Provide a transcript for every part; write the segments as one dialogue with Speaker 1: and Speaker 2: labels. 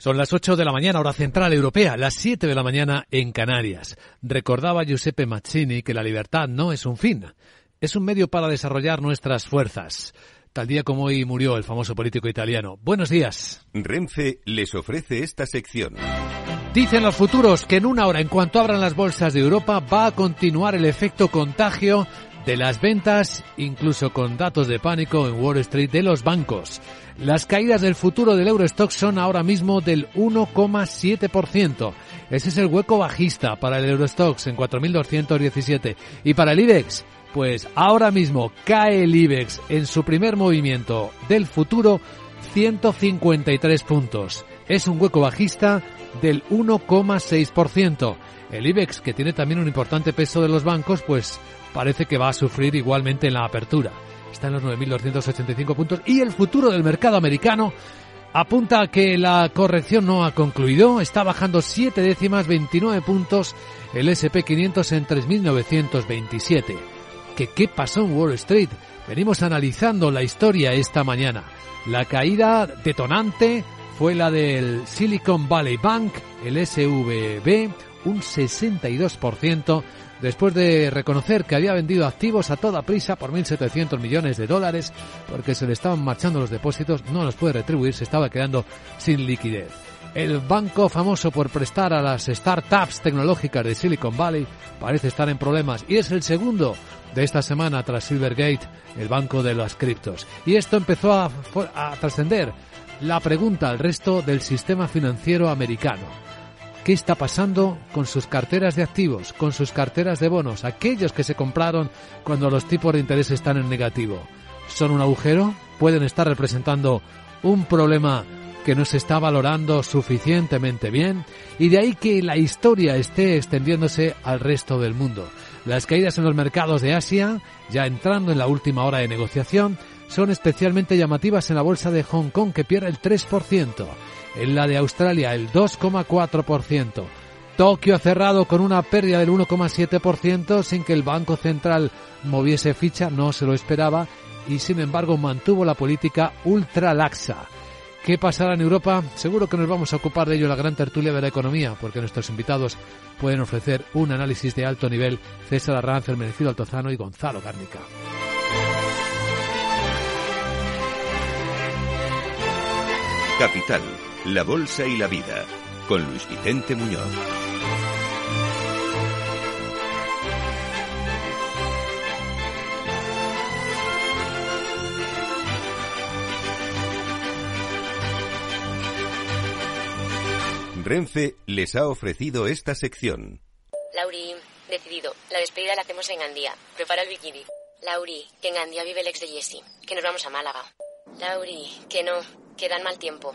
Speaker 1: Son las 8 de la mañana, hora central europea, las 7 de la mañana en Canarias. Recordaba Giuseppe Mazzini que la libertad no es un fin, es un medio para desarrollar nuestras fuerzas. Tal día como hoy murió el famoso político italiano. Buenos días.
Speaker 2: Renfe les ofrece esta sección.
Speaker 1: Dicen los futuros que en una hora, en cuanto abran las bolsas de Europa, va a continuar el efecto contagio de las ventas, incluso con datos de pánico en Wall Street de los bancos. Las caídas del futuro del Eurostock son ahora mismo del 1,7%. Ese es el hueco bajista para el Eurostox en 4.217. Y para el IBEX, pues ahora mismo cae el IBEX en su primer movimiento del futuro 153 puntos. Es un hueco bajista del 1,6%. El IBEX, que tiene también un importante peso de los bancos, pues parece que va a sufrir igualmente en la apertura está en los 9.285 puntos y el futuro del mercado americano apunta a que la corrección no ha concluido, está bajando 7 décimas, 29 puntos el SP500 en 3.927. ¿Qué, ¿Qué pasó en Wall Street? Venimos analizando la historia esta mañana. La caída detonante fue la del Silicon Valley Bank, el SVB, un 62%, después de reconocer que había vendido activos a toda prisa por 1.700 millones de dólares porque se le estaban marchando los depósitos, no los puede retribuir, se estaba quedando sin liquidez. El banco famoso por prestar a las startups tecnológicas de Silicon Valley parece estar en problemas y es el segundo de esta semana tras Silvergate, el banco de las criptos. Y esto empezó a, a trascender la pregunta al resto del sistema financiero americano qué está pasando con sus carteras de activos, con sus carteras de bonos, aquellos que se compraron cuando los tipos de interés están en negativo. ¿Son un agujero? ¿Pueden estar representando un problema que no se está valorando suficientemente bien? Y de ahí que la historia esté extendiéndose al resto del mundo. Las caídas en los mercados de Asia, ya entrando en la última hora de negociación, son especialmente llamativas en la bolsa de Hong Kong que pierde el 3% en la de Australia el 2,4%. Tokio ha cerrado con una pérdida del 1,7% sin que el Banco Central moviese ficha, no se lo esperaba y sin embargo mantuvo la política ultra laxa. ¿Qué pasará en Europa? Seguro que nos vamos a ocupar de ello en la gran tertulia de la economía, porque nuestros invitados pueden ofrecer un análisis de alto nivel. César Arranz, Merecido Altozano y Gonzalo Gárnica.
Speaker 2: Capital la Bolsa y la Vida, con Luis Vicente Muñoz. Renfe les ha ofrecido esta sección.
Speaker 3: Lauri, decidido. La despedida la hacemos en Gandía. Prepara el bikini. Lauri, que en Gandía vive el ex de Jesse. Que nos vamos a Málaga. Lauri, que no, que dan mal tiempo.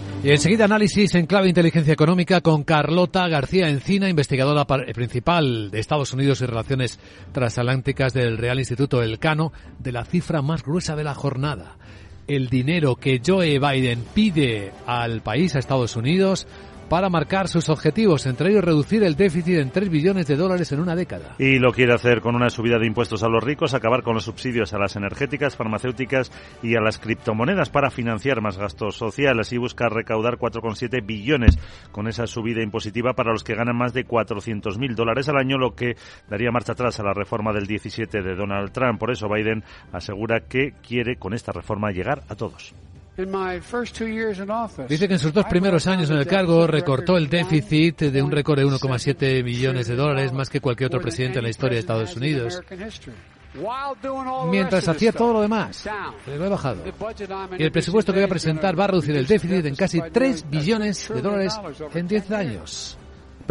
Speaker 1: Y enseguida análisis en clave inteligencia económica con Carlota García Encina, investigadora principal de Estados Unidos y Relaciones Transatlánticas del Real Instituto Elcano, de la cifra más gruesa de la jornada. El dinero que Joe Biden pide al país, a Estados Unidos, para marcar sus objetivos, entre ellos reducir el déficit en 3 billones de dólares en una década.
Speaker 4: Y lo quiere hacer con una subida de impuestos a los ricos, acabar con los subsidios a las energéticas, farmacéuticas y a las criptomonedas para financiar más gastos sociales y buscar recaudar 4,7 billones con esa subida impositiva para los que ganan más de 400.000 dólares al año, lo que daría marcha atrás a la reforma del 17 de Donald Trump. Por eso Biden asegura que quiere con esta reforma llegar a todos.
Speaker 1: Dice que en sus dos primeros años en el cargo recortó el déficit de un récord de 1,7 millones de dólares, más que cualquier otro presidente en la historia de Estados Unidos. Mientras hacía todo lo demás, lo he bajado. Y el presupuesto que voy a presentar va a reducir el déficit en casi 3 billones de dólares en 10 años.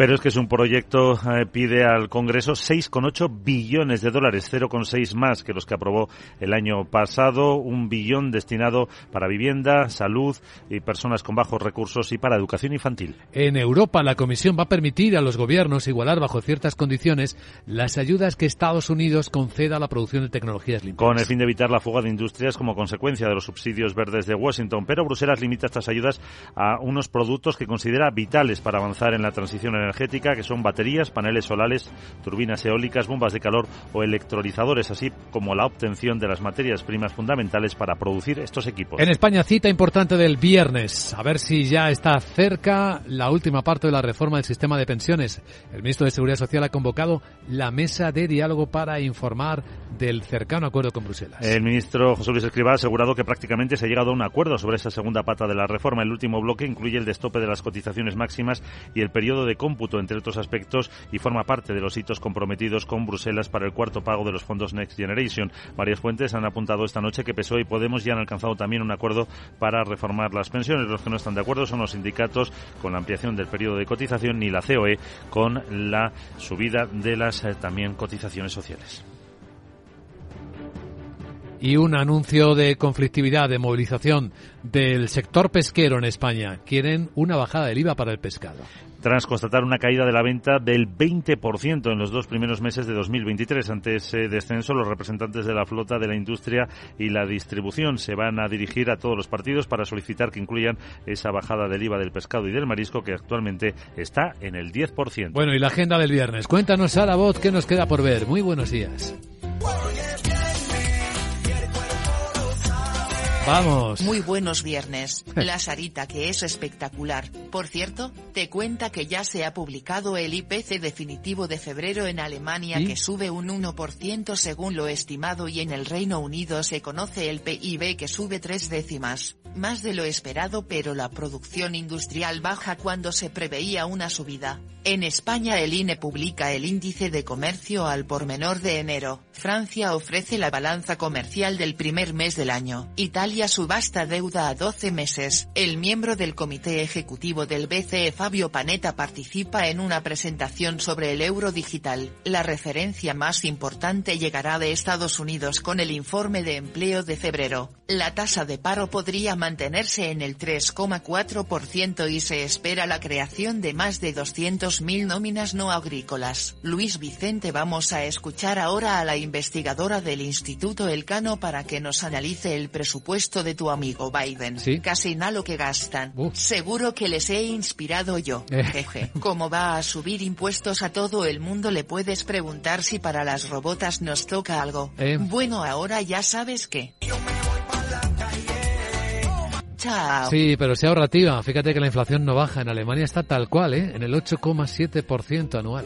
Speaker 4: Pero es que es un proyecto, eh, pide al Congreso 6,8 billones de dólares, 0,6 más que los que aprobó el año pasado, un billón destinado para vivienda, salud y personas con bajos recursos y para educación infantil.
Speaker 1: En Europa, la Comisión va a permitir a los gobiernos igualar bajo ciertas condiciones las ayudas que Estados Unidos conceda a la producción de tecnologías limpias.
Speaker 4: Con el fin de evitar la fuga de industrias como consecuencia de los subsidios verdes de Washington. Pero Bruselas limita estas ayudas a unos productos que considera vitales para avanzar en la transición energética, que son baterías, paneles solares, turbinas eólicas, bombas de calor o electrolizadores, así como la obtención de las materias primas fundamentales para producir estos equipos.
Speaker 1: En España, cita importante del viernes. A ver si ya está cerca la última parte de la reforma del sistema de pensiones. El ministro de Seguridad Social ha convocado la mesa de diálogo para informar del cercano acuerdo con Bruselas.
Speaker 4: El ministro José Luis Escrivá ha asegurado que prácticamente se ha llegado a un acuerdo sobre esa segunda pata de la reforma. El último bloque incluye el destope de las cotizaciones máximas y el periodo de cómputo, entre otros aspectos, y forma parte de los hitos comprometidos con Bruselas para el cuarto pago de los fondos Next Generation. Varias fuentes han apuntado esta noche que PSOE y Podemos ya han alcanzado también un acuerdo para reformar las pensiones. Los que no están de acuerdo son los sindicatos con la ampliación del periodo de cotización ni la COE con la subida de las eh, también cotizaciones sociales
Speaker 1: y un anuncio de conflictividad, de movilización del sector pesquero en España. Quieren una bajada del IVA para el pescado.
Speaker 4: Tras constatar una caída de la venta del 20% en los dos primeros meses de 2023. Ante ese descenso, los representantes de la flota, de la industria y la distribución se van a dirigir a todos los partidos para solicitar que incluyan esa bajada del IVA del pescado y del marisco que actualmente está en el 10%.
Speaker 1: Bueno, y la agenda del viernes. Cuéntanos, a la voz qué nos queda por ver. Muy buenos días. Vamos.
Speaker 5: Muy buenos viernes. La Sarita que es espectacular. Por cierto, te cuenta que ya se ha publicado el IPC definitivo de febrero en Alemania que sube un 1% según lo estimado y en el Reino Unido se conoce el PIB que sube tres décimas más de lo esperado pero la producción industrial baja cuando se preveía una subida. En España el INE publica el índice de comercio al por menor de enero. Francia ofrece la balanza comercial del primer mes del año. Italia subasta deuda a 12 meses. El miembro del comité ejecutivo del BCE Fabio Panetta participa en una presentación sobre el euro digital. La referencia más importante llegará de Estados Unidos con el informe de empleo de febrero. La tasa de paro podría mantenerse en el 3,4% y se espera la creación de más de 200.000 nóminas no agrícolas. Luis Vicente vamos a escuchar ahora a la investigadora del Instituto Elcano para que nos analice el presupuesto de tu amigo Biden. Casi nada lo que gastan. Seguro que les he inspirado yo. Eh. Jeje. Como va a subir impuestos a todo el mundo le puedes preguntar si para las robotas nos toca algo. Eh. Bueno ahora ya sabes que...
Speaker 1: Sí, pero sea ahorrativa. Fíjate que la inflación no baja. En Alemania está tal cual, ¿eh? En el 8,7% anual.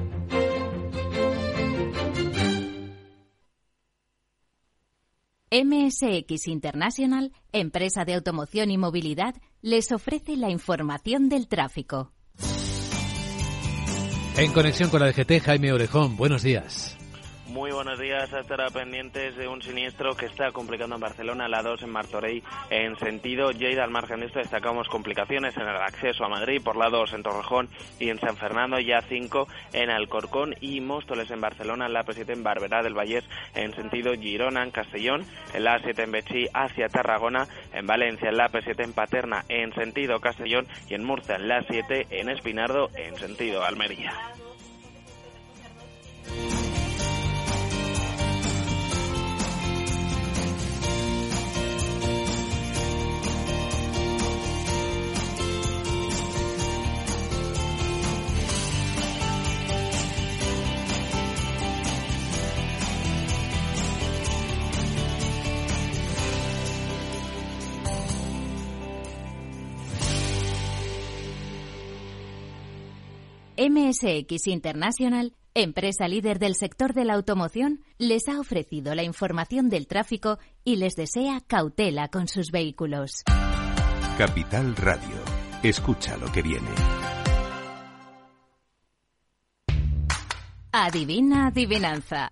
Speaker 6: MSX International, empresa de automoción y movilidad, les ofrece la información del tráfico.
Speaker 1: En conexión con la DGT, Jaime Orejón, buenos días.
Speaker 7: Muy buenos días. Estará pendientes de un siniestro que está complicando en Barcelona, la 2 en Martorell, en sentido Lleida. Al margen de esto, destacamos complicaciones en el acceso a Madrid, por la 2 en Torrejón y en San Fernando, ya 5 en Alcorcón y Móstoles en Barcelona, la P7 en Barberá del Vallés, en sentido Girona, en Castellón, en la 7 en Bechí hacia Tarragona, en Valencia, en la P7 en Paterna, en sentido Castellón y en Murcia, en la 7 en Espinardo, en sentido Almería.
Speaker 6: MSX International, empresa líder del sector de la automoción, les ha ofrecido la información del tráfico y les desea cautela con sus vehículos.
Speaker 2: Capital Radio. Escucha lo que viene.
Speaker 6: Adivina adivinanza.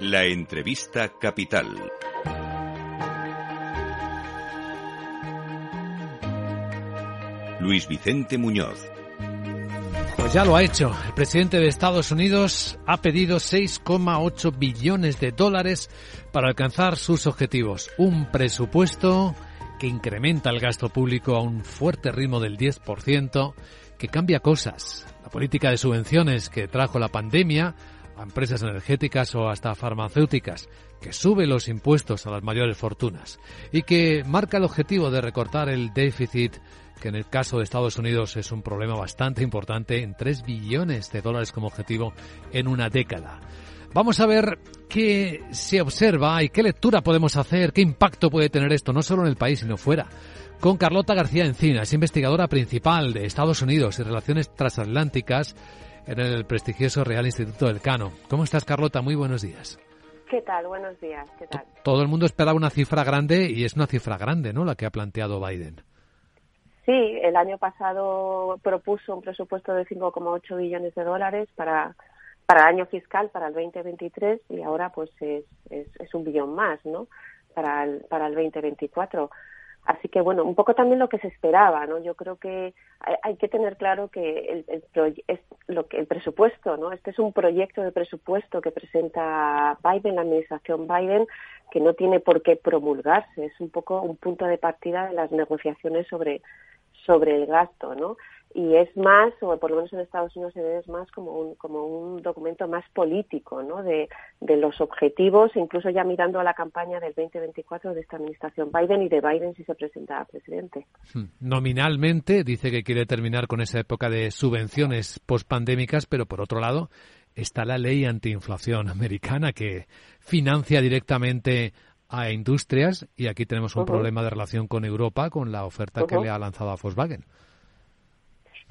Speaker 2: La entrevista capital. Luis Vicente Muñoz.
Speaker 1: Pues ya lo ha hecho. El presidente de Estados Unidos ha pedido 6,8 billones de dólares para alcanzar sus objetivos. Un presupuesto que incrementa el gasto público a un fuerte ritmo del 10%, que cambia cosas. La política de subvenciones que trajo la pandemia empresas energéticas o hasta farmacéuticas, que sube los impuestos a las mayores fortunas y que marca el objetivo de recortar el déficit, que en el caso de Estados Unidos es un problema bastante importante, en 3 billones de dólares como objetivo en una década. Vamos a ver qué se observa y qué lectura podemos hacer, qué impacto puede tener esto, no solo en el país, sino fuera. Con Carlota García Encinas, investigadora principal de Estados Unidos y Relaciones Transatlánticas en el prestigioso Real Instituto del Cano. ¿Cómo estás, Carlota? Muy buenos días.
Speaker 8: ¿Qué tal? Buenos días. ¿Qué tal?
Speaker 1: Todo el mundo esperaba una cifra grande y es una cifra grande, ¿no? La que ha planteado Biden.
Speaker 8: Sí, el año pasado propuso un presupuesto de 5,8 billones de dólares para para el año fiscal, para el 2023, y ahora pues es, es, es un billón más, ¿no? Para el, para el 2024. Así que bueno, un poco también lo que se esperaba, ¿no? Yo creo que hay, que tener claro que el, es lo que el presupuesto, ¿no? Este es un proyecto de presupuesto que presenta Biden, la administración Biden, que no tiene por qué promulgarse, es un poco un punto de partida de las negociaciones sobre sobre el gasto, ¿no? Y es más, o por lo menos en Estados Unidos se ve es más como un, como un documento más político, ¿no? De, de los objetivos, incluso ya mirando a la campaña del 2024 de esta administración Biden y de Biden si se presenta a presidente.
Speaker 1: Hmm. Nominalmente dice que quiere terminar con esa época de subvenciones pospandémicas, pero por otro lado está la ley antiinflación americana que financia directamente a industrias y aquí tenemos un problema de relación con Europa con la oferta que le ha lanzado a Volkswagen.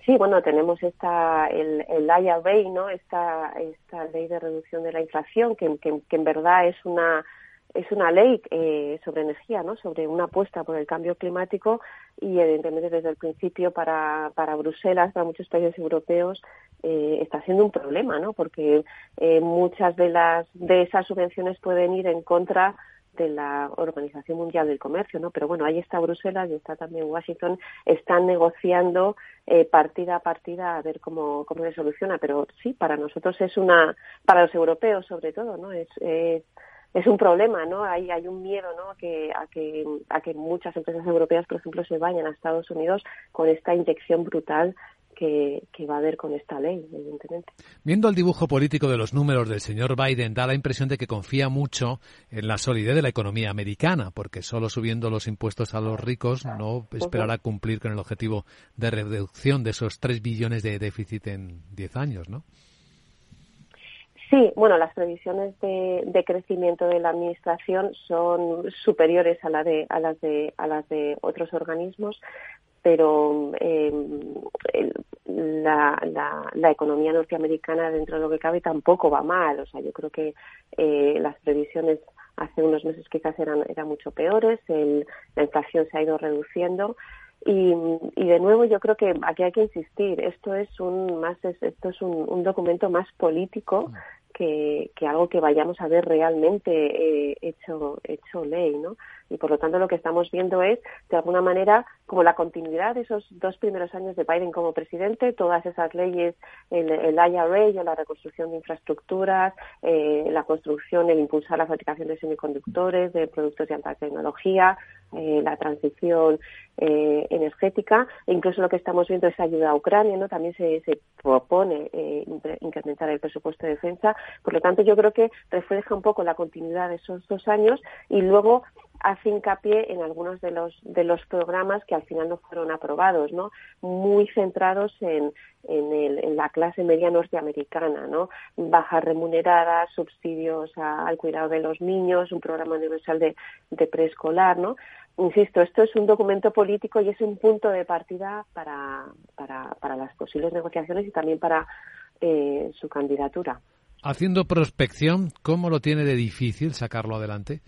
Speaker 8: Sí, bueno, tenemos esta, el, el IRA, ¿no? Esta, esta ley de reducción de la inflación, que, que, en verdad es una, es una ley eh, sobre energía, ¿no? Sobre una apuesta por el cambio climático y evidentemente desde el principio para, para Bruselas, para muchos países europeos, eh, está siendo un problema, ¿no? Porque eh, muchas de las de esas subvenciones pueden ir en contra de la Organización Mundial del Comercio, ¿no? Pero bueno, ahí está Bruselas y está también Washington, están negociando eh, partida a partida a ver cómo, cómo se soluciona. Pero sí, para nosotros es una, para los europeos sobre todo, ¿no? Es, es un problema, ¿no? Hay, hay un miedo, ¿no? A que, a que, a que muchas empresas europeas, por ejemplo, se vayan a Estados Unidos con esta inyección brutal que, va a haber con esta ley, evidentemente.
Speaker 1: Viendo el dibujo político de los números del señor Biden, da la impresión de que confía mucho en la solidez de la economía americana, porque solo subiendo los impuestos a los ricos no esperará cumplir con el objetivo de reducción de esos 3 billones de déficit en 10 años, ¿no?
Speaker 8: Sí, bueno, las previsiones de, de, crecimiento de la administración son superiores a, la de, a, las de, a las de otros organismos, pero eh, la, la, la, economía norteamericana dentro de lo que cabe tampoco va mal. O sea, yo creo que eh, las previsiones hace unos meses quizás eran, eran mucho peores, la inflación se ha ido reduciendo y, y, de nuevo yo creo que aquí hay que insistir esto es un más esto es un, un documento más político que, que, algo que vayamos a ver realmente eh, hecho hecho ley no y por lo tanto lo que estamos viendo es de alguna manera como la continuidad de esos dos primeros años de Biden como presidente, todas esas leyes, el, el IRA, la reconstrucción de infraestructuras, eh, la construcción, el impulsar la fabricación de semiconductores, de productos de alta tecnología, eh, la transición eh, energética, e incluso lo que estamos viendo es ayuda a Ucrania, ¿no? También se, se propone eh, incrementar el presupuesto de defensa. Por lo tanto, yo creo que refleja un poco la continuidad de esos dos años y luego hace hincapié en algunos de los de los programas que al final no fueron aprobados, ¿no? Muy centrados en, en, el, en la clase media norteamericana, ¿no? Bajas remuneradas, subsidios al cuidado de los niños, un programa universal de, de preescolar, ¿no? Insisto, esto es un documento político y es un punto de partida para, para, para las posibles negociaciones y también para eh, su candidatura.
Speaker 1: Haciendo prospección, ¿cómo lo tiene de difícil sacarlo adelante?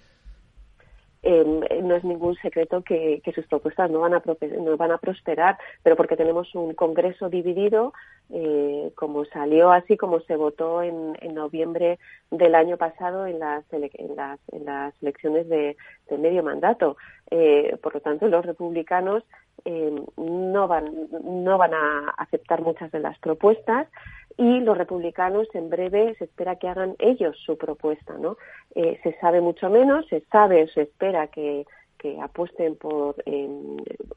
Speaker 8: Eh, no es ningún secreto que, sus propuestas no van, a, no van a prosperar, pero porque tenemos un Congreso dividido, eh, como salió así, como se votó en, en noviembre del año pasado en las, en las, en las elecciones de, de medio mandato. Eh, por lo tanto, los republicanos eh, no, van, no van a aceptar muchas de las propuestas y los republicanos en breve se espera que hagan ellos su propuesta, ¿no? Eh, se sabe mucho menos, se sabe, se espera que, que apuesten por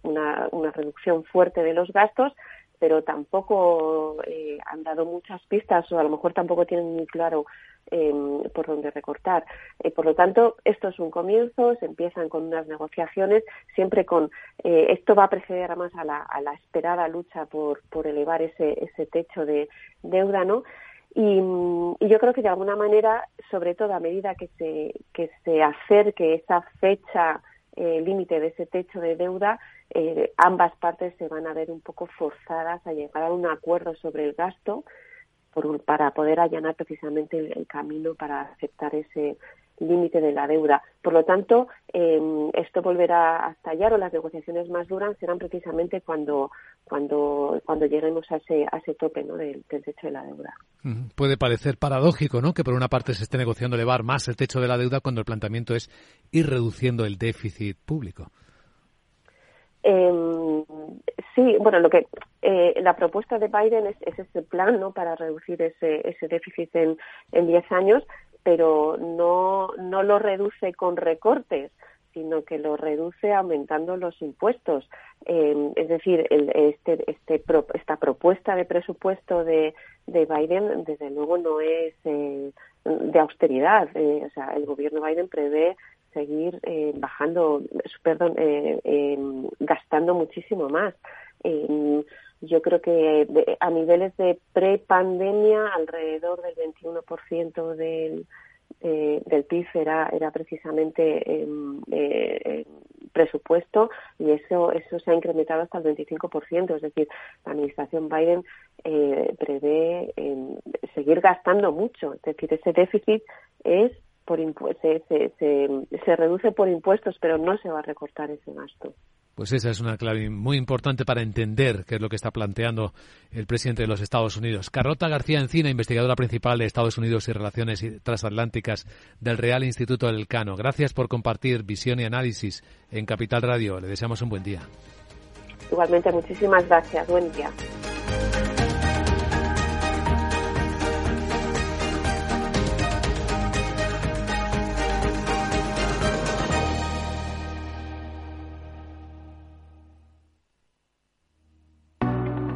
Speaker 8: una, una reducción fuerte de los gastos, pero tampoco eh, han dado muchas pistas o a lo mejor tampoco tienen muy claro em, por dónde recortar. Eh, por lo tanto, esto es un comienzo, se empiezan con unas negociaciones, siempre con eh, esto va a preceder a la, a la esperada lucha por, por elevar ese, ese techo de deuda, ¿no? Y, y, yo creo que de alguna manera, sobre todo a medida que se, que se acerque esa fecha eh, límite de ese techo de deuda, eh, ambas partes se van a ver un poco forzadas a llegar a un acuerdo sobre el gasto por, para poder allanar precisamente el, camino para aceptar ese límite de la deuda. Por lo tanto, eh, esto volverá a estallar o las negociaciones más duras serán precisamente cuando cuando cuando lleguemos a ese a ese tope ¿no? del, del, techo de la deuda.
Speaker 1: Puede parecer paradójico, ¿no? Que por una parte se esté negociando elevar más el techo de la deuda cuando el planteamiento es ir reduciendo el déficit público.
Speaker 8: Eh, sí, bueno, lo que eh, la propuesta de Biden es, es, ese plan, ¿no? Para reducir ese, ese déficit en, en 10 años, pero no, no lo reduce con recortes, sino que lo reduce aumentando los impuestos. Eh, es decir, el, este, este esta propuesta de presupuesto de, de Biden, desde luego, no es eh, de austeridad. Eh, o sea, el gobierno Biden prevé seguir eh, bajando, perdón, eh, eh, gastando muchísimo más. yo creo que a niveles de pre-pandemia, alrededor del 21% del, del PIB era, era precisamente em, presupuesto y eso eso se ha incrementado hasta el 25%. Es decir, la administración Biden prevé em, seguir gastando mucho. Es decir, ese déficit es por se, se, se, reduce por impuestos, pero no se va a recortar ese gasto.
Speaker 1: Pues esa es una clave muy importante para entender qué es lo que está planteando el presidente de los Estados Unidos. Carlota García Encina, investigadora principal de Estados Unidos y Relaciones Transatlánticas del Real Instituto del Cano. Gracias por compartir visión y análisis en Capital Radio. Le deseamos un buen día.
Speaker 8: Igualmente, muchísimas gracias. Buen día.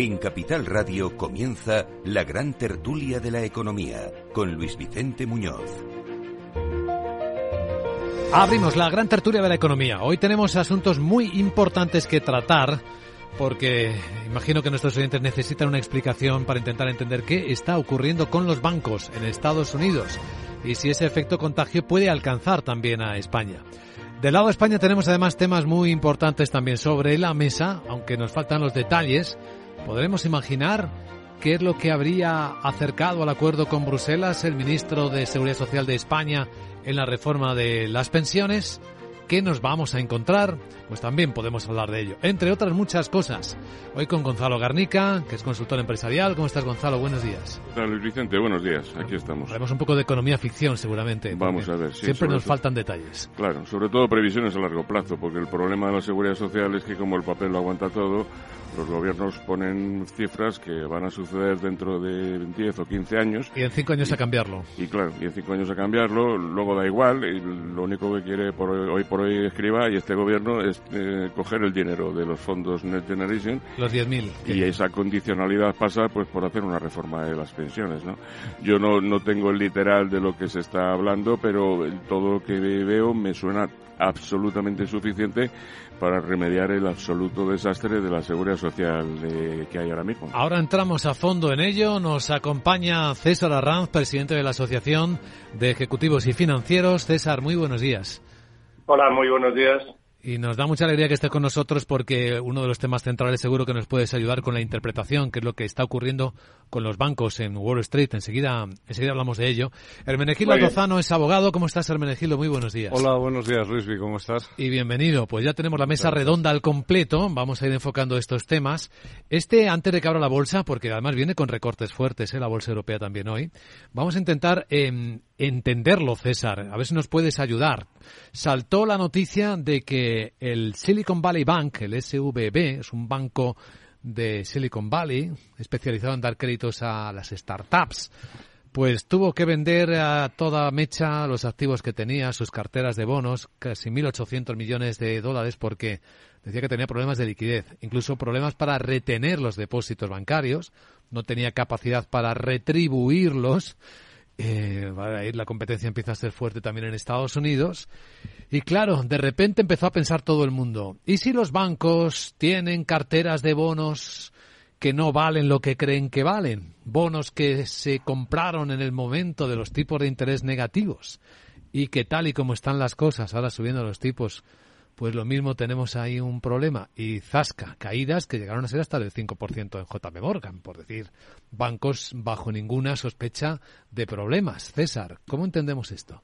Speaker 2: En Capital Radio comienza la gran tertulia de la economía con Luis Vicente Muñoz.
Speaker 1: Abrimos la gran tertulia de la economía. Hoy tenemos asuntos muy importantes que tratar porque imagino que nuestros oyentes necesitan una explicación para intentar entender qué está ocurriendo con los bancos en Estados Unidos y si ese efecto contagio puede alcanzar también a España. Del lado de España tenemos además temas muy importantes también sobre la mesa, aunque nos faltan los detalles ¿Podremos imaginar qué es lo que habría acercado al acuerdo con Bruselas el ministro de Seguridad Social de España en la reforma de las pensiones? ¿Qué nos vamos a encontrar? Pues también podemos hablar de ello, entre otras muchas cosas. Hoy con Gonzalo Garnica, que es consultor empresarial. ¿Cómo estás, Gonzalo? Buenos días.
Speaker 9: ¿Qué tal, Luis Vicente? Buenos días. Aquí estamos.
Speaker 1: Haremos un poco de economía ficción, seguramente.
Speaker 9: Vamos a ver.
Speaker 1: siempre nos faltan detalles.
Speaker 9: Claro, sobre todo previsiones a largo plazo, porque el problema de la seguridad social es que como el papel lo aguanta todo, los gobiernos ponen cifras que van a suceder dentro de 10 o 15 años.
Speaker 1: Y en 5 años a cambiarlo.
Speaker 9: Y claro, y en 5 años a cambiarlo, luego da igual, y lo único que quiere por hoy, por hoy escriba y este gobierno es eh, coger el dinero de los fondos Next Generation.
Speaker 1: Los 10.000.
Speaker 9: Y esa condicionalidad pasa pues por hacer una reforma de las pensiones, ¿no? Yo no, no tengo el literal de lo que se está hablando, pero todo lo que veo me suena absolutamente suficiente para remediar el absoluto desastre de la seguridad social eh, que hay ahora mismo.
Speaker 1: Ahora entramos a fondo en ello. Nos acompaña César Arranz, presidente de la Asociación de Ejecutivos y Financieros. César, muy buenos días.
Speaker 10: Hola, muy buenos días.
Speaker 1: Y nos da mucha alegría que estés con nosotros porque uno de los temas centrales seguro que nos puedes ayudar con la interpretación, que es lo que está ocurriendo con los bancos en Wall Street. Enseguida, enseguida hablamos de ello. Hermenegildo Lozano es abogado. ¿Cómo estás, Hermenegildo? Muy buenos días.
Speaker 11: Hola, buenos días, Luisby. ¿Cómo estás?
Speaker 1: Y bienvenido. Pues ya tenemos la mesa redonda al completo. Vamos a ir enfocando estos temas. Este, antes de que abra la bolsa, porque además viene con recortes fuertes, ¿eh? la bolsa europea también hoy, vamos a intentar eh, entenderlo, César. A ver si nos puedes ayudar. Saltó la noticia de que el Silicon Valley Bank, el SVB, es un banco de Silicon Valley especializado en dar créditos a las startups, pues tuvo que vender a toda mecha los activos que tenía, sus carteras de bonos, casi 1.800 millones de dólares, porque decía que tenía problemas de liquidez, incluso problemas para retener los depósitos bancarios, no tenía capacidad para retribuirlos eh, la competencia empieza a ser fuerte también en Estados Unidos. Y claro, de repente empezó a pensar todo el mundo, ¿y si los bancos tienen carteras de bonos que no valen lo que creen que valen? Bonos que se compraron en el momento de los tipos de interés negativos y que tal y como están las cosas, ahora subiendo los tipos, pues lo mismo tenemos ahí un problema. Y zasca, caídas que llegaron a ser hasta del 5% en JP Morgan, por decir, bancos bajo ninguna sospecha de problemas. César, ¿cómo entendemos esto?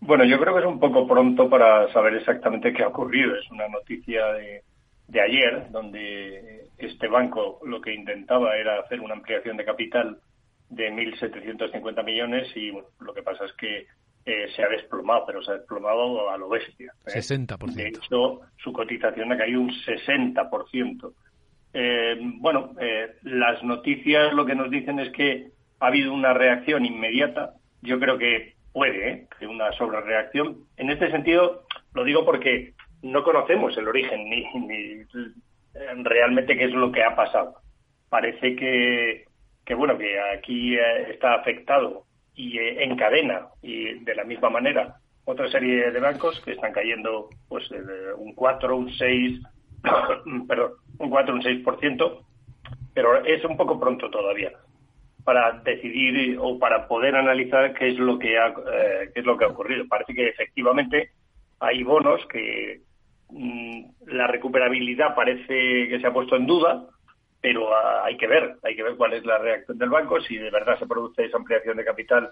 Speaker 10: Bueno, yo creo que es un poco pronto para saber exactamente qué ha ocurrido. Es una noticia de, de ayer, donde este banco lo que intentaba era hacer una ampliación de capital de 1.750 millones y bueno, lo que pasa es que eh, se ha desplomado, pero se ha desplomado a lo bestia.
Speaker 1: ¿eh? 60%.
Speaker 10: De hecho, su cotización ha caído un 60%. Eh, bueno, eh, las noticias lo que nos dicen es que ha habido una reacción inmediata. Yo creo que puede, ¿eh? que una sobrereacción. En este sentido, lo digo porque no conocemos el origen ni, ni realmente qué es lo que ha pasado. Parece que, que bueno, que aquí está afectado y eh, encadena y de la misma manera otra serie de bancos que están cayendo pues un 4, un 6, perdón, un 4, un 6%, pero es un poco pronto todavía para decidir o para poder analizar qué es lo que ha, eh, qué es lo que ha ocurrido. Parece que efectivamente hay bonos que mm, la recuperabilidad parece que se ha puesto en duda, pero ah, hay que ver, hay que ver cuál es la reacción del banco, si de verdad se produce esa ampliación de capital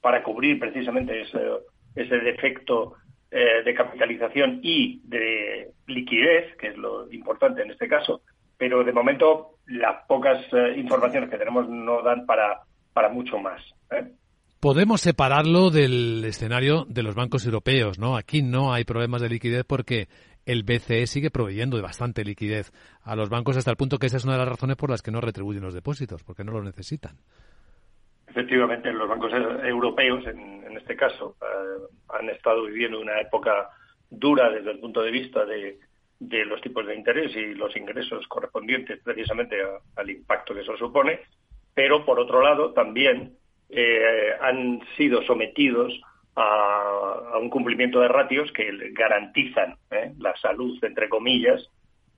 Speaker 10: para cubrir precisamente ese, defecto eh, de capitalización y de liquidez, que es lo importante en este caso. Pero de momento las pocas eh, informaciones que tenemos no dan para, para mucho más. ¿eh?
Speaker 1: Podemos separarlo del escenario de los bancos europeos, ¿no? Aquí no hay problemas de liquidez porque el BCE sigue proveyendo de bastante liquidez a los bancos hasta el punto que esa es una de las razones por las que no retribuyen los depósitos, porque no lo necesitan.
Speaker 10: Efectivamente, los bancos europeos, en, este caso, eh, han estado viviendo una época dura desde el punto de vista de, los tipos de interés y los ingresos correspondientes precisamente al impacto que eso supone, pero por otro lado también eh, han sido sometidos a, un cumplimiento de ratios que garantizan ¿eh? la salud, entre comillas,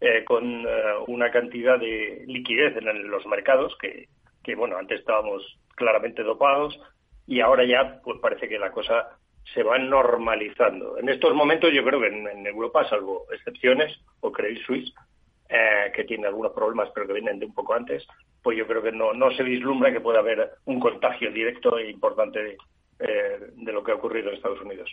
Speaker 10: eh, con eh, una cantidad de liquidez en los mercados que, que, bueno, antes estábamos claramente dopados y ahora ya pues parece que la cosa se va normalizando. En estos momentos yo creo que en, Europa, salvo excepciones, o Credit Suisse, que tiene algunos problemas pero que vienen de un poco antes, pues yo creo que no, no se vislumbra que pueda haber un contagio directo e importante de, eh, de lo que ha ocurrido en Estados Unidos.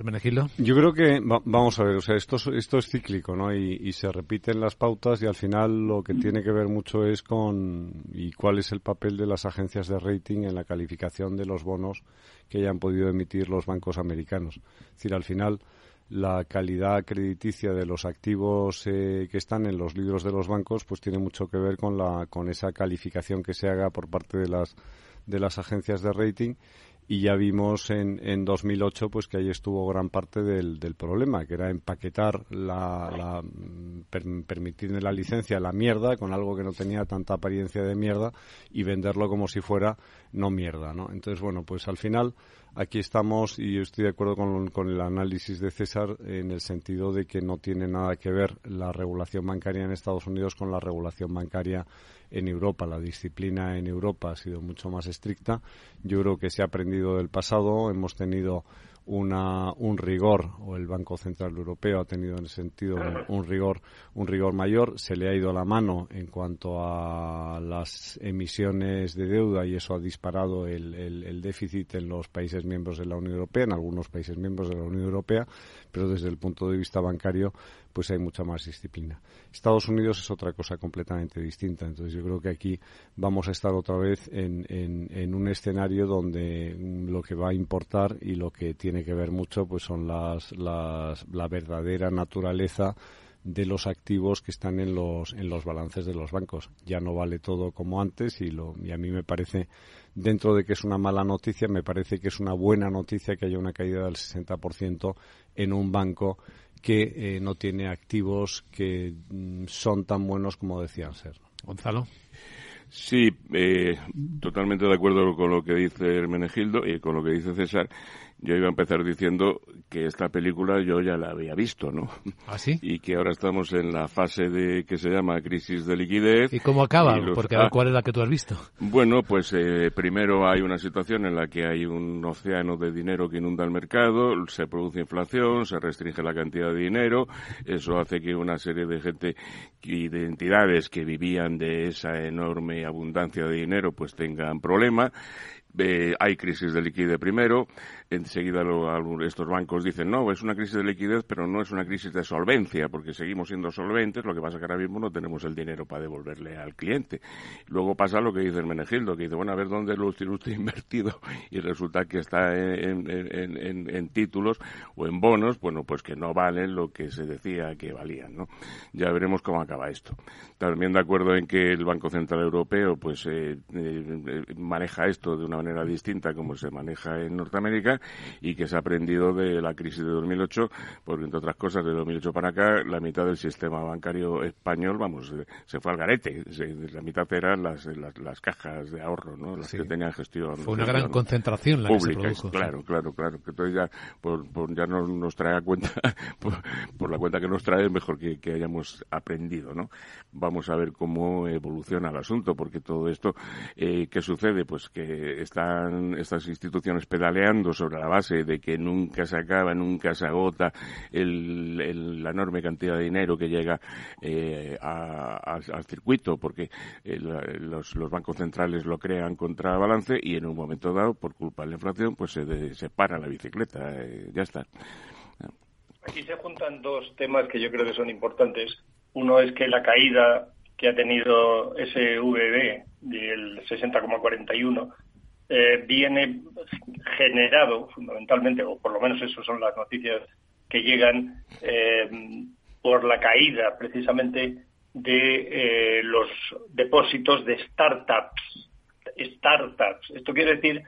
Speaker 1: Hermenegildo.
Speaker 11: Yo creo que, vamos a ver, o sea, esto, esto es cíclico, ¿no? Y, se repiten las pautas y al final lo que tiene que ver mucho es con y cuál es el papel de las agencias de rating en la calificación de los bonos que hayan podido emitir los bancos americanos. Es decir, al final la calidad crediticia de los activos eh, que están en los libros de los bancos pues tiene mucho que ver con la con esa calificación que se haga por parte de las de las agencias de rating y ya vimos en, en 2008 pues que ahí estuvo gran parte del, del problema, que era empaquetar la, la permitir la licencia la mierda con algo que no tenía tanta apariencia de mierda y venderlo como si fuera no mierda, ¿no? Entonces, bueno, pues al final aquí estamos y yo estoy de acuerdo con, con el análisis de César en el sentido de que no tiene nada que ver la regulación bancaria en Estados Unidos con la regulación bancaria en Europa. La disciplina en Europa ha sido mucho más estricta. Yo creo que se ha aprendido del pasado. Hemos tenido una, un rigor, o el Banco Central Europeo ha tenido en ese sentido un, rigor, un rigor mayor. Se le ha ido la mano en cuanto a las emisiones de deuda y eso ha disparado el, el, déficit en los países miembros de la Unión Europea, en algunos países miembros de la Unión Europea, pero desde el punto de vista bancario, pues hay mucha más disciplina. Estados Unidos es otra cosa completamente distinta. Entonces yo creo que aquí vamos a estar otra vez en, en, un escenario donde lo que va a importar y lo que tiene tiene que ver mucho pues son las, las, la verdadera naturaleza de los activos que están en los en los balances de los bancos. Ya no vale todo como antes y lo y a mí me parece dentro de que es una mala noticia, me parece que es una buena noticia que haya una caída del 60% en un banco que eh, no tiene activos que mm, son tan buenos como decían ser.
Speaker 1: Gonzalo.
Speaker 9: Sí, eh, totalmente de acuerdo con lo que dice Hermenegildo y con lo que dice César. Yo iba a empezar diciendo que esta película yo ya la había visto, ¿no?
Speaker 1: ¿Ah, sí?
Speaker 9: Y que ahora estamos en la fase de que se llama crisis de liquidez.
Speaker 1: ¿Y cómo acaba? Porque a ver, ¿cuál es la que tú has visto?
Speaker 9: Bueno, pues eh, primero hay una situación en la que hay un océano de dinero que inunda el mercado, se produce inflación, se restringe la cantidad de dinero, eso hace que una serie de gente y de entidades que vivían de esa enorme abundancia de dinero pues tengan problemas eh, hay crisis de liquidez primero, enseguida lo, estos bancos dicen, no, es una crisis de liquidez, pero no es una crisis de solvencia, porque seguimos siendo solventes, lo que pasa es que ahora mismo no tenemos el dinero para devolverle al cliente. Luego pasa lo que dice el Menegildo, que dice, bueno, a ver dónde lo tiene usted invertido, y resulta que está en, en, títulos o en bonos, bueno, pues que no valen lo que se decía que valían, ¿no? Ya veremos cómo acaba esto. También de acuerdo en que el Banco Central Europeo, pues, eh, eh, maneja esto de una manera distinta como se maneja en Norteamérica y que se ha aprendido de la crisis de 2008, porque entre otras cosas de 2008 para acá la mitad del sistema bancario español, vamos, se fue al garete. la mitad eran las, las, cajas de ahorro, ¿no? Las que tenían gestión.
Speaker 1: Fue una gran concentración la
Speaker 9: pública.
Speaker 1: Que se
Speaker 9: claro, claro, claro. Que entonces ya, por, ya no nos trae a cuenta, por, la cuenta que nos trae, es mejor que, que hayamos aprendido, ¿no? Vamos a ver cómo evoluciona el asunto, porque todo esto, eh, ¿qué sucede? Pues que están estas instituciones pedaleando sobre la base de que nunca se acaba, nunca se agota el, la enorme cantidad de dinero que llega eh, al circuito, porque eh, los, bancos centrales lo crean contra balance y en un momento dado, por culpa de la inflación, pues se, se para la bicicleta. Eh, ya está.
Speaker 10: Aquí se juntan dos temas que yo creo que son importantes. Uno es que la caída que ha tenido ese VB del 60,41 eh, viene generado fundamentalmente, o por lo menos eso son las noticias que llegan, eh, por la caída precisamente de eh, los depósitos de startups. Startups. Esto quiere decir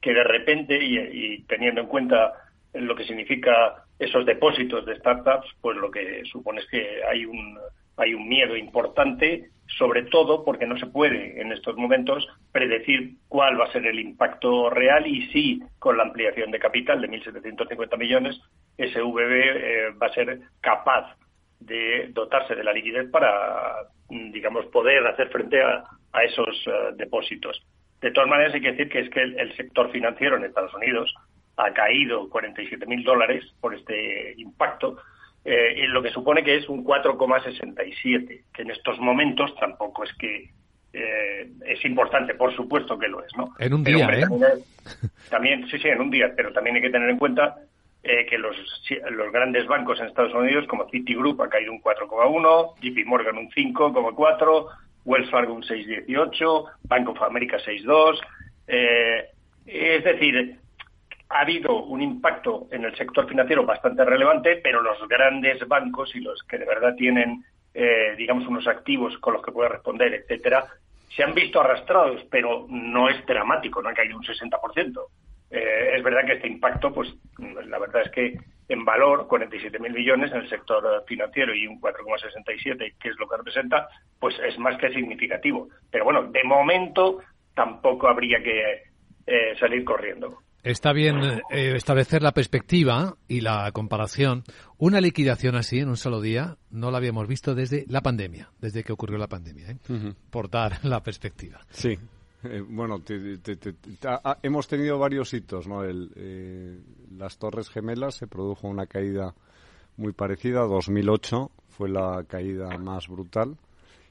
Speaker 10: que de repente, y, teniendo en cuenta lo que significa esos depósitos de startups, pues lo que supone es que hay un, hay un miedo importante sobre todo porque no se puede en estos momentos predecir cuál va a ser el impacto real y si con la ampliación de capital de 1.750 millones SVB eh, va a ser capaz de dotarse de la liquidez para, digamos, poder hacer frente a, esos eh, depósitos. De todas maneras, hay que decir que es que el, sector financiero en Estados Unidos ha caído 47.000 dólares por este impacto, eh, lo que supone que es un 4,67, que en estos momentos tampoco es que eh, es importante, por supuesto que lo es, ¿no?
Speaker 1: En un día, ¿eh?
Speaker 10: También, sí, sí, en un día, pero también hay que tener en cuenta eh, que los, los grandes bancos en Estados Unidos, como Citigroup, ha caído un 4,1, JP Morgan un 5,4, Wells Fargo un 6,18, Bank of America 6,2. Eh, es decir, ha habido un impacto en el sector financiero bastante relevante, pero los grandes bancos y los que de verdad tienen, eh, digamos, unos activos con los que puede responder, etcétera, se han visto arrastrados, pero no es dramático, no ha caído un 60%. Eh, es verdad que este impacto, pues la verdad es que en valor, 47.000 millones en el sector financiero y un 4,67, que es lo que representa, pues es más que significativo. Pero bueno, de momento tampoco habría que eh, salir corriendo.
Speaker 1: Está bien eh, establecer la perspectiva y la comparación. Una liquidación así en un solo día no la habíamos visto desde la pandemia, desde que ocurrió la pandemia, ¿eh? por dar la perspectiva.
Speaker 11: Sí. Eh, bueno, hemos tenido varios hitos, ¿no? las Torres Gemelas se produjo una caída muy parecida. 2008 fue la caída más brutal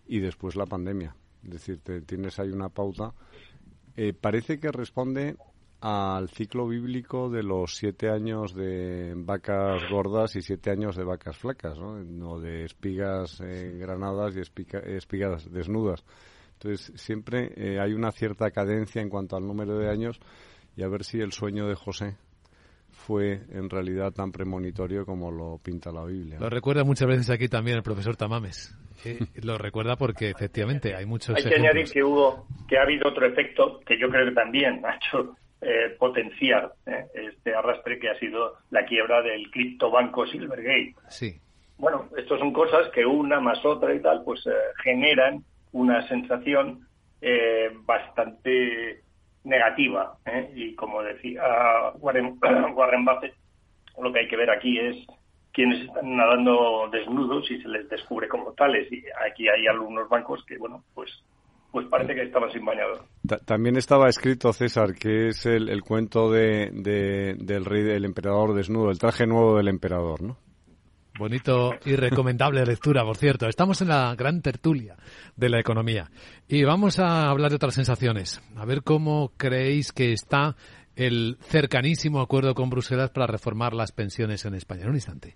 Speaker 11: y después la pandemia. Es decir, tienes ahí una pauta. parece que responde al ciclo bíblico de los siete años de vacas gordas y siete años de vacas flacas, ¿no? de espigas eh, granadas y espigas desnudas. Entonces, siempre eh, hay una cierta cadencia en cuanto al número de años y a ver si el sueño de José fue en realidad tan premonitorio como lo pinta la Biblia.
Speaker 1: Lo recuerda muchas veces aquí también el profesor Tamames. lo recuerda porque efectivamente hay muchos.
Speaker 10: Hay que añadir que hubo, que ha habido otro efecto que yo creo que también ha hecho eh, potenciar eh, este arrastre que ha sido la quiebra del criptobanco Silvergate.
Speaker 1: Sí.
Speaker 10: Bueno, estas son cosas que una más otra y tal, pues eh, generan una sensación bastante negativa. Y como decía Warren, Warren Buffett, lo que hay que ver aquí es quienes están nadando desnudos y se les descubre como tales. Y aquí hay algunos bancos que, bueno, pues pues parece que estaban sin bañador.
Speaker 11: También estaba escrito, César, que es el, cuento de, del rey, del emperador desnudo, el traje nuevo del emperador, ¿no?
Speaker 1: Bonito y recomendable lectura, por cierto. Estamos en la gran tertulia de la economía y vamos a hablar de otras sensaciones. A ver cómo creéis que está el cercanísimo acuerdo con Bruselas para reformar las pensiones en España. En un instante.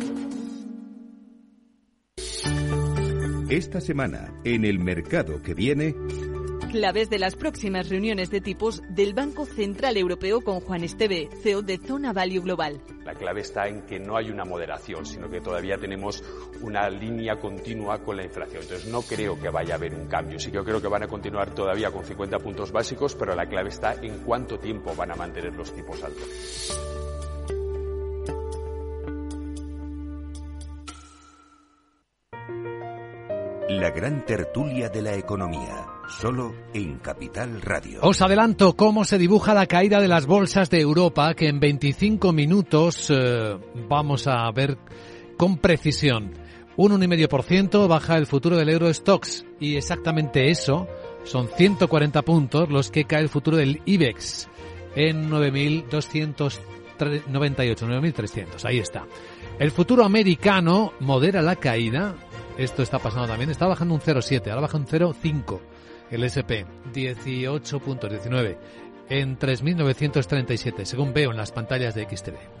Speaker 2: Esta semana, en el mercado que viene,
Speaker 12: claves de las próximas reuniones de tipos del Banco Central Europeo con Juan Esteve, CEO de Zona Value Global.
Speaker 13: La clave está en que no hay una moderación, sino que todavía tenemos una línea continua con la inflación. Entonces no creo que vaya a haber un cambio. Sí que yo creo que van a continuar todavía con 50 puntos básicos, pero la clave está en cuánto tiempo van a mantener los tipos altos.
Speaker 2: La gran tertulia de la economía, solo en Capital Radio.
Speaker 1: Os adelanto cómo se dibuja la caída de las bolsas de Europa, que en 25 minutos eh, vamos a ver con precisión. Un 1,5% baja el futuro del Eurostox y exactamente eso son 140 puntos los que cae el futuro del IBEX en 9.298, 9.300. Ahí está. El futuro americano modera la caída esto está pasando también. Está bajando un 0,7, ahora baja un 0,5 el SP, 18.19 en 3.937, según veo en las pantallas de XTV.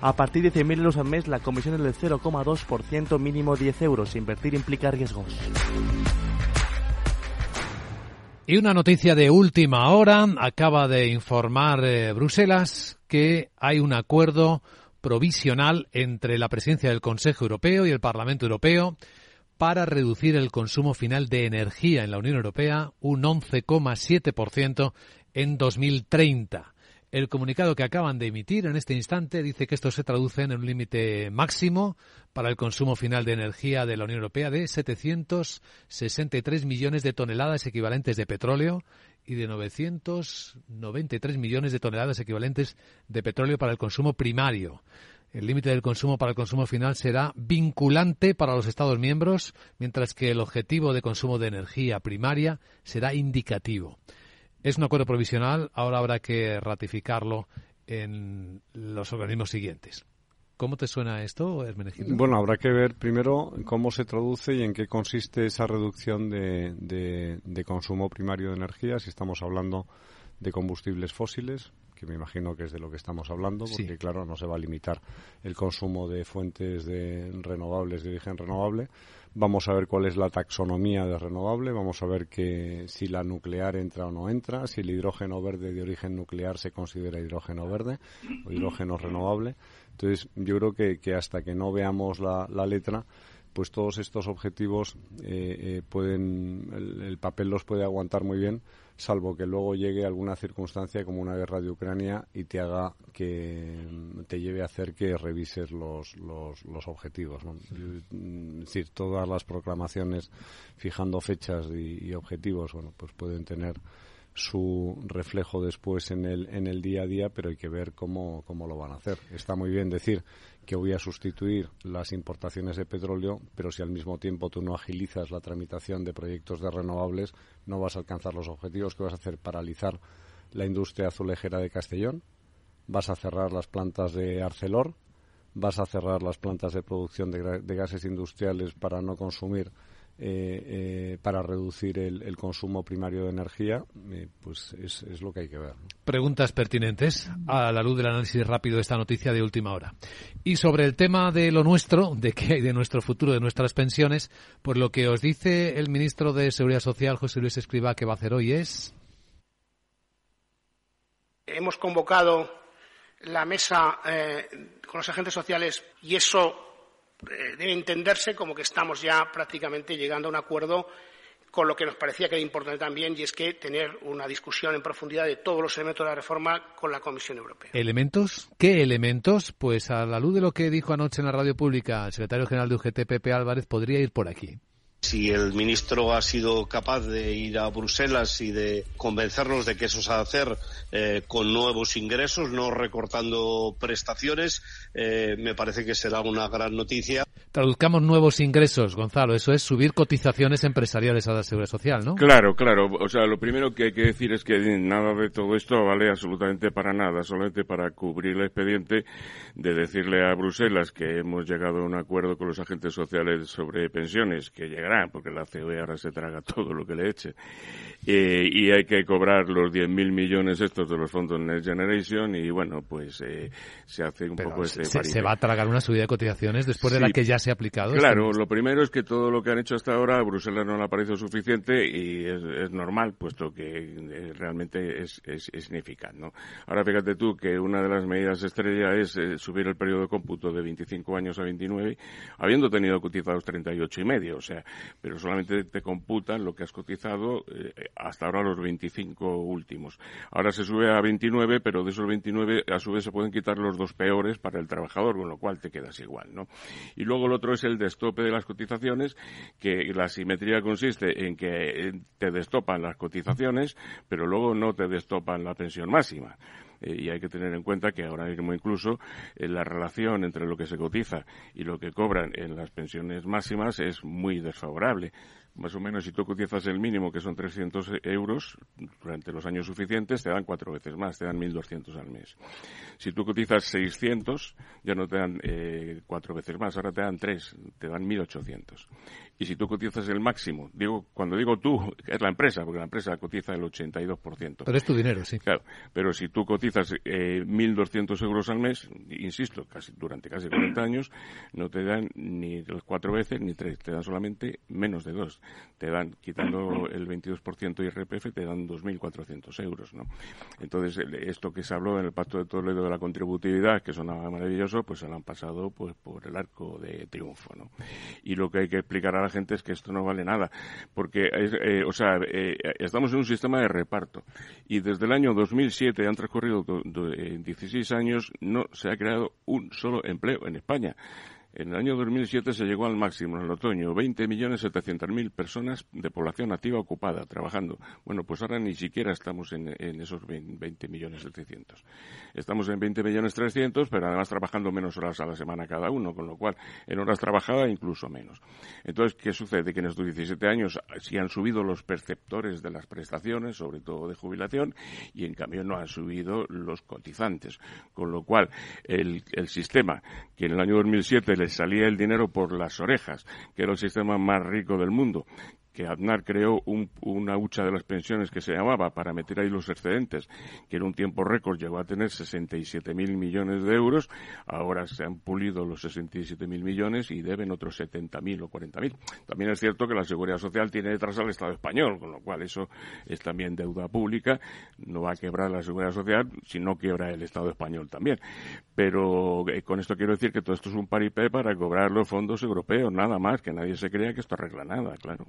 Speaker 14: A partir de 100.000 euros al mes, la comisión es del 0,2%, mínimo 10 euros. Invertir implica riesgos.
Speaker 1: Y una noticia de última hora. Acaba de informar eh, Bruselas que hay un acuerdo provisional entre la presidencia del Consejo Europeo y el Parlamento Europeo para reducir el consumo final de energía en la Unión Europea un 11,7% en 2030. El comunicado que acaban de emitir en este instante dice que esto se traduce en un límite máximo para el consumo final de energía de la Unión Europea de 763 millones de toneladas equivalentes de petróleo y de 993 millones de toneladas equivalentes de petróleo para el consumo primario. El límite del consumo para el consumo final será vinculante para los Estados miembros, mientras que el objetivo de consumo de energía primaria será indicativo. Es un acuerdo provisional, ahora habrá que ratificarlo en los organismos siguientes. ¿Cómo te suena esto, Hermenegildo?
Speaker 11: Bueno, habrá que ver primero cómo se traduce y en qué consiste esa reducción de, de, consumo primario de energía, si estamos hablando de combustibles fósiles, que me imagino que es de lo que estamos hablando, porque claro, no se va a limitar el consumo de fuentes de renovables de origen renovable, Vamos a ver cuál es la taxonomía de renovable, vamos a ver que si la nuclear entra o no entra, si el hidrógeno verde de origen nuclear se considera hidrógeno verde o hidrógeno renovable. Entonces, yo creo que, que hasta que no veamos la, la letra, pues todos estos objetivos eh, eh, pueden, el, papel los puede aguantar muy bien, salvo que luego llegue alguna circunstancia como una guerra de Ucrania y te haga que te lleve a hacer que revises los, los, los objetivos. Es decir, todas las proclamaciones fijando fechas y, y objetivos, bueno, pues pueden tener su reflejo después en el, en el día a día, pero hay que ver cómo, cómo lo van a hacer. Está muy bien decir que voy a sustituir las importaciones de petróleo, pero si al mismo tiempo tú no agilizas la tramitación de proyectos de renovables, no vas a alcanzar los objetivos que vas a hacer paralizar la industria azulejera de Castellón, vas a cerrar las plantas de Arcelor, vas a cerrar las plantas de producción de, gases industriales para no consumir eh, eh, para reducir el, consumo primario de energía, eh, pues es, lo que hay que ver.
Speaker 1: Preguntas pertinentes a la luz del análisis rápido de esta noticia de última hora. Y sobre el tema de lo nuestro, de qué hay de nuestro futuro, de nuestras pensiones, pues lo que os dice el ministro de Seguridad Social, José Luis Escriba, que va a hacer hoy es.
Speaker 15: Hemos convocado la mesa con los agentes sociales y eso eh, debe entenderse como que estamos ya prácticamente llegando a un acuerdo con lo que nos parecía que era importante también, y es que tener una discusión en profundidad de todos los elementos de la reforma con la Comisión Europea.
Speaker 1: ¿Elementos? ¿Qué elementos? Pues a la luz de lo que dijo anoche en la radio pública el secretario general de UGT, Pepe Álvarez, podría ir por aquí.
Speaker 16: Si el ministro ha sido capaz de ir a Bruselas y de convencernos de que eso se va a hacer eh, con nuevos ingresos, no recortando prestaciones, eh, me parece que será una gran noticia.
Speaker 1: Traduzcamos nuevos ingresos, Gonzalo. Eso es subir cotizaciones empresariales a la seguridad social, ¿no?
Speaker 9: Claro, claro. O sea, lo primero que hay que decir es que nada de todo esto vale absolutamente para nada, solamente para cubrir el expediente de decirle a Bruselas que hemos llegado a un acuerdo con los agentes sociales sobre pensiones, que porque la COE ahora se traga todo lo que le eche, eh, y hay que cobrar los 10.000 millones estos de los fondos Next Generation, y bueno, pues eh, se hace un poco.
Speaker 1: Se, se, va a tragar una subida de cotizaciones después de la que ya se ha aplicado.
Speaker 9: Claro, lo primero es que todo lo que han hecho hasta ahora a Bruselas no le ha parecido suficiente y es, normal, puesto que eh, realmente es, es, ¿no? Ahora fíjate tú que una de las medidas estrella es eh, subir el periodo de cómputo de 25 años a 29, habiendo tenido cotizados 38 y medio, o sea, pero solamente te computan lo que has cotizado eh, hasta ahora los 25 últimos. Ahora se sube a 29, pero de esos 29 a su vez se pueden quitar los dos peores para el trabajador, con lo cual te quedas igual, ¿no? Y luego el otro es el destope de las cotizaciones, que la simetría consiste en que eh, te destopan las cotizaciones, pero luego no te destopan la pensión máxima. Eh, y hay que tener en cuenta que ahora mismo incluso eh, la relación entre lo que se cotiza y lo que cobran en las pensiones máximas es muy desfavorable más o menos si tú cotizas el mínimo, que son 300 euros, durante los años suficientes te dan cuatro veces más, te dan 1.200 al mes. Si tú cotizas 600, ya no te dan eh, cuatro veces más, ahora te dan tres, te dan 1.800. Y si tú cotizas el máximo, digo, cuando digo tú, es la empresa, porque la empresa cotiza el 82%.
Speaker 1: Pero es tu dinero, sí.
Speaker 9: Claro, pero si tú cotizas eh, 1.200 euros al mes, insisto, casi durante casi 40 años, no te dan ni cuatro veces ni tres, te dan solamente menos de dos te dan, quitando el 22% IRPF, te dan 2.400 euros, ¿no? Entonces, esto que se habló en el Pacto de Toledo de la contributividad, que sonaba maravilloso, pues se lo han pasado pues por el arco de triunfo, ¿no? Y lo que hay que explicar a la gente es que esto no vale nada, porque, eh, o sea, eh, estamos en un sistema de reparto y desde el año 2007 han transcurrido 16 años, no se ha creado un solo empleo en España. En el año 2007 se llegó al máximo, en el otoño, 20.700.000 personas de población activa ocupada, trabajando. Bueno, pues ahora ni siquiera estamos en, esos 20.300.000. Estamos en 20.300.000, pero además trabajando menos horas a la semana cada uno, con lo cual en horas trabajadas incluso menos. Entonces, ¿qué sucede? Que en estos 17 años sí han subido los perceptores de las prestaciones, sobre todo de jubilación, y en cambio no han subido los cotizantes. Con lo cual, el sistema que en el año 2007 le salía el dinero por las orejas, que era el sistema más rico del mundo, que Aznar creó una hucha de las pensiones que se llamaba para meter ahí los excedentes, que en un tiempo récord llegó a tener 67.000 millones de euros, ahora se han pulido los 67.000 millones y deben otros 70.000 o 40.000. También es cierto que la Seguridad Social tiene detrás al Estado español, con lo cual eso es también deuda pública, no va a quebrar la Seguridad Social, si no quiebra el Estado español también. Pero eh, con esto quiero decir que todo esto es un paripé para cobrar los fondos europeos, nada más, que nadie se crea que esto arregla nada, claro.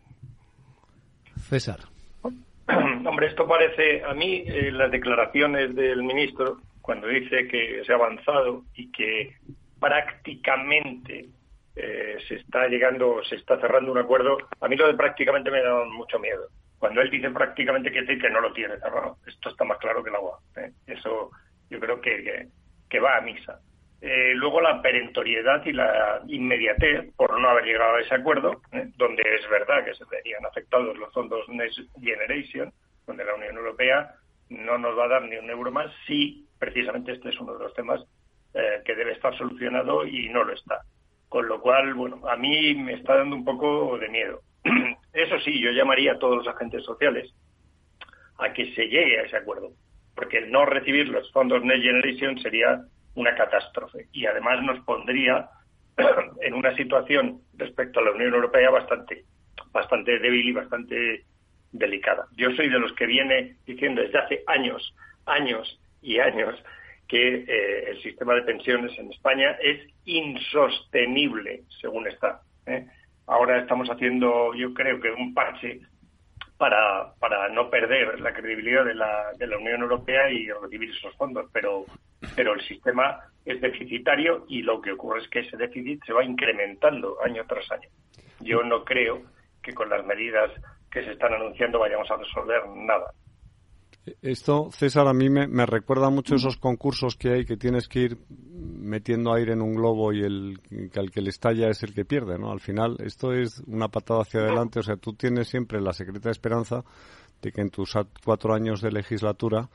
Speaker 1: César.
Speaker 10: Hombre, esto parece a mí eh, las declaraciones del ministro cuando dice que se ha avanzado y que prácticamente eh, se está llegando, se está cerrando un acuerdo. A mí lo de prácticamente me da mucho miedo. Cuando él dice prácticamente que, que no lo tiene cerrado, esto está más claro que el agua. ¿eh? Eso yo creo que, que va a misa. Eh, luego la perentoriedad y la inmediatez por no haber llegado a ese acuerdo, ¿eh? donde es verdad que se verían afectados los fondos Next Generation, donde la Unión Europea no nos va a dar ni un euro más si precisamente este es uno de los temas eh, que debe estar solucionado y no lo está. Con lo cual, bueno, a mí me está dando un poco de miedo. Eso sí, yo llamaría a todos los agentes sociales a que se llegue a ese acuerdo, porque el no recibir los fondos Next Generation sería una catástrofe y además nos pondría en una situación respecto a la Unión Europea bastante bastante débil y bastante delicada. Yo soy de los que viene diciendo desde hace años, años y años que eh, el sistema de pensiones en España es insostenible, según está. ¿eh? Ahora estamos haciendo, yo creo que un parche para, para no perder la credibilidad de la, de la Unión Europea y recibir esos fondos, pero, pero el sistema es deficitario y lo que ocurre es que ese déficit se va incrementando año tras año. Yo no creo que con las medidas que se están anunciando vayamos a resolver nada.
Speaker 11: Esto, César, a mí me, recuerda mucho esos concursos que hay que tienes que ir metiendo aire en un globo y el que al que le estalla es el que pierde, ¿no? Al final, esto es una patada hacia adelante. O sea, tú tienes siempre la secreta esperanza de que en tus cuatro años de legislatura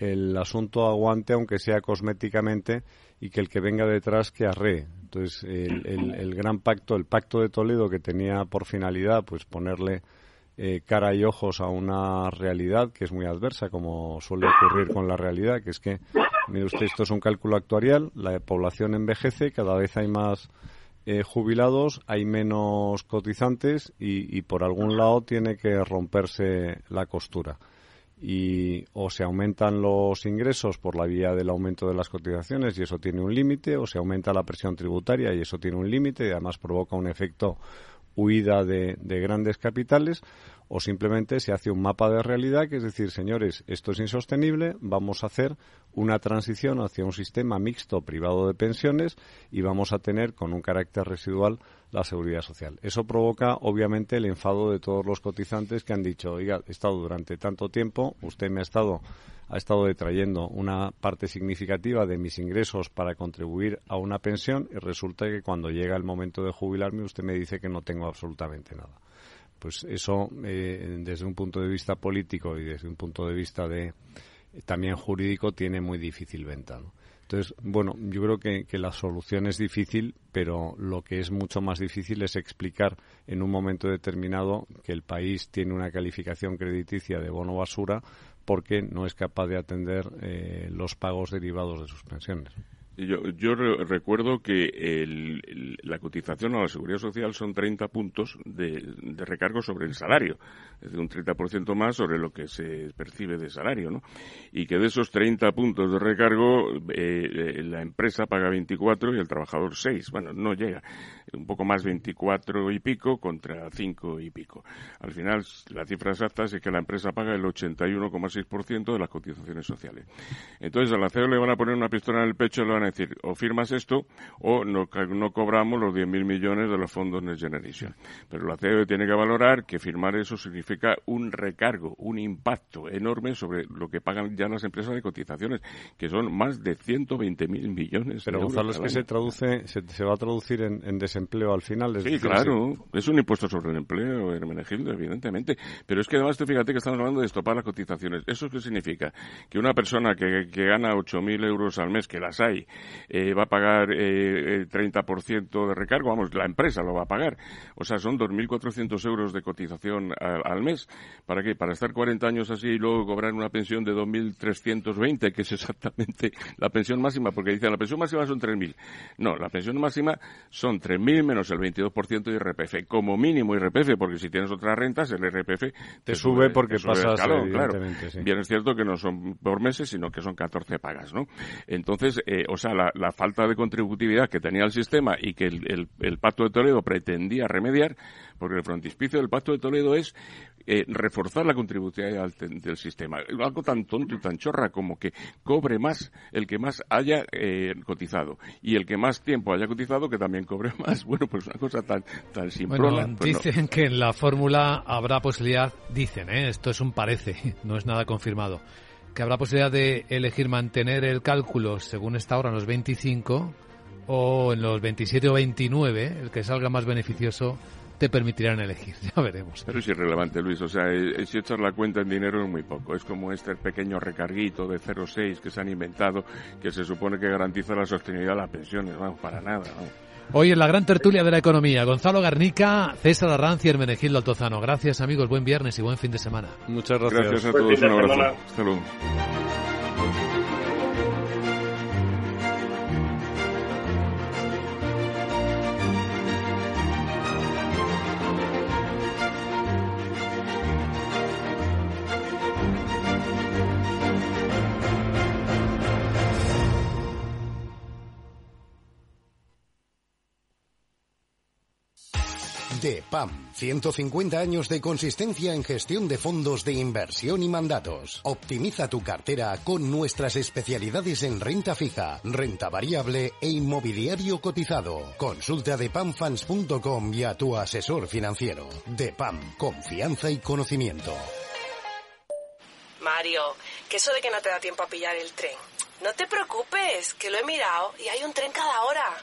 Speaker 11: el asunto aguante, aunque sea cosméticamente, y que el que venga detrás que arree. Entonces, el, el gran pacto, el pacto de Toledo, que tenía por finalidad pues ponerle eh, cara y ojos a una realidad que es muy adversa, como suele ocurrir con la realidad, que es que, mire usted, esto es un cálculo actuarial, la población envejece, cada vez hay más eh, jubilados, hay menos cotizantes y, por algún lado tiene que romperse la costura. Y o se aumentan los ingresos por la vía del aumento de las cotizaciones y eso tiene un límite, o se aumenta la presión tributaria y eso tiene un límite y además provoca un efecto huida de, grandes capitales o simplemente se hace un mapa de realidad que es decir, señores, esto es insostenible, vamos a hacer una transición hacia un sistema mixto privado de pensiones y vamos a tener con un carácter residual la seguridad social. Eso provoca, obviamente, el enfado de todos los cotizantes que han dicho, oiga, he estado durante tanto tiempo, usted me ha estado ha estado detrayendo una parte significativa de mis ingresos para contribuir a una pensión y resulta que cuando llega el momento de jubilarme usted me dice que no tengo absolutamente nada. Pues eso, eh, desde un punto de vista político y desde un punto de vista de también jurídico, tiene muy difícil venta. Entonces, bueno, yo creo que, que, la solución es difícil, pero lo que es mucho más difícil es explicar en un momento determinado que el país tiene una calificación crediticia de bono basura porque no es capaz de atender eh, los pagos derivados de sus pensiones.
Speaker 9: Yo, recuerdo que la cotización a la seguridad social son 30 puntos de, recargo sobre el salario, es decir, un 30% más sobre lo que se percibe de salario, ¿no? Y que de esos 30 puntos de recargo, eh, eh, la empresa paga 24 y el trabajador 6. Bueno, no llega. Un poco más 24 y pico contra 5 y pico. Al final, la cifra exacta es que la empresa paga el 81,6% de las cotizaciones sociales. Entonces, al CEO le van a poner una pistola en el pecho y le van a decir, o firmas esto o no, no cobramos los 10.000 millones de los fondos Next Generation. Pero la CEOE tiene que valorar que firmar eso significa un recargo, un impacto enorme sobre lo que pagan ya las empresas de cotizaciones, que son más de 120.000 millones
Speaker 11: Pero,
Speaker 9: de euros.
Speaker 11: Gonzalo, es que se traduce, se, va a traducir en, desempleo al final.
Speaker 9: sí, claro. Es un impuesto sobre el empleo, Hermenegildo, evidentemente. Pero es que además, fíjate que estamos hablando de estopar las cotizaciones. ¿Eso qué significa? Que una persona que, que gana 8.000 euros al mes, que las hay, eh, va a pagar eh, el 30% de recargo, vamos, la empresa lo va a pagar. O sea, son 2.400 euros de cotización al mes. ¿Para qué? Para estar 40 años así y luego cobrar una pensión de 2.320, que es exactamente la pensión máxima, porque dicen la pensión máxima son 3.000. No, la pensión máxima son 3.000 menos el 22% de IRPF, como mínimo IRPF, porque si tienes otras rentas, el IRPF
Speaker 11: te, sube, porque pasas, claro.
Speaker 9: Bien es cierto que no son por meses, sino que son 14 pagas, ¿no? Entonces, eh, o sea, la, falta de contributividad que tenía el sistema y que el, Pacto de Toledo pretendía remediar, porque el frontispicio del Pacto de Toledo es eh, reforzar la contributividad del, sistema. Algo tan tonto y tan chorra como que cobre más el que más haya eh, cotizado y el que más tiempo haya cotizado que también cobre más. Bueno, pues una cosa tan, tan simplona.
Speaker 1: Bueno, pues dicen que en la fórmula habrá posibilidad, dicen, ¿eh? esto es un parece, no es nada confirmado que habrá posibilidad de elegir mantener el cálculo según está ahora en los 25 o en los 27 o 29, el que salga más beneficioso te permitirán elegir. Ya veremos.
Speaker 9: Pero es irrelevante, Luis. O sea, eh, si echas la cuenta en dinero es muy poco. Es como este pequeño recarguito de 0,6 que se han inventado, que se supone que garantiza la sostenibilidad de las pensiones. Vamos, para nada.
Speaker 1: Hoy en la gran tertulia de la economía, Gonzalo Garnica, César Arranz y Hermenegildo Altozano. Gracias amigos, buen viernes y buen fin de semana.
Speaker 11: Muchas gracias.
Speaker 9: Gracias a todos, un abrazo. Hasta luego.
Speaker 17: DEPAM. 150 años de consistencia en gestión de fondos de inversión y mandatos. Optimiza tu cartera con nuestras especialidades en renta fija, renta variable e inmobiliario cotizado. Consulta depamfans.com y a tu asesor financiero. DEPAM. Confianza y conocimiento.
Speaker 18: Mario, que eso de que no te da tiempo a pillar el tren. No te preocupes, que lo he mirado y hay un tren cada hora.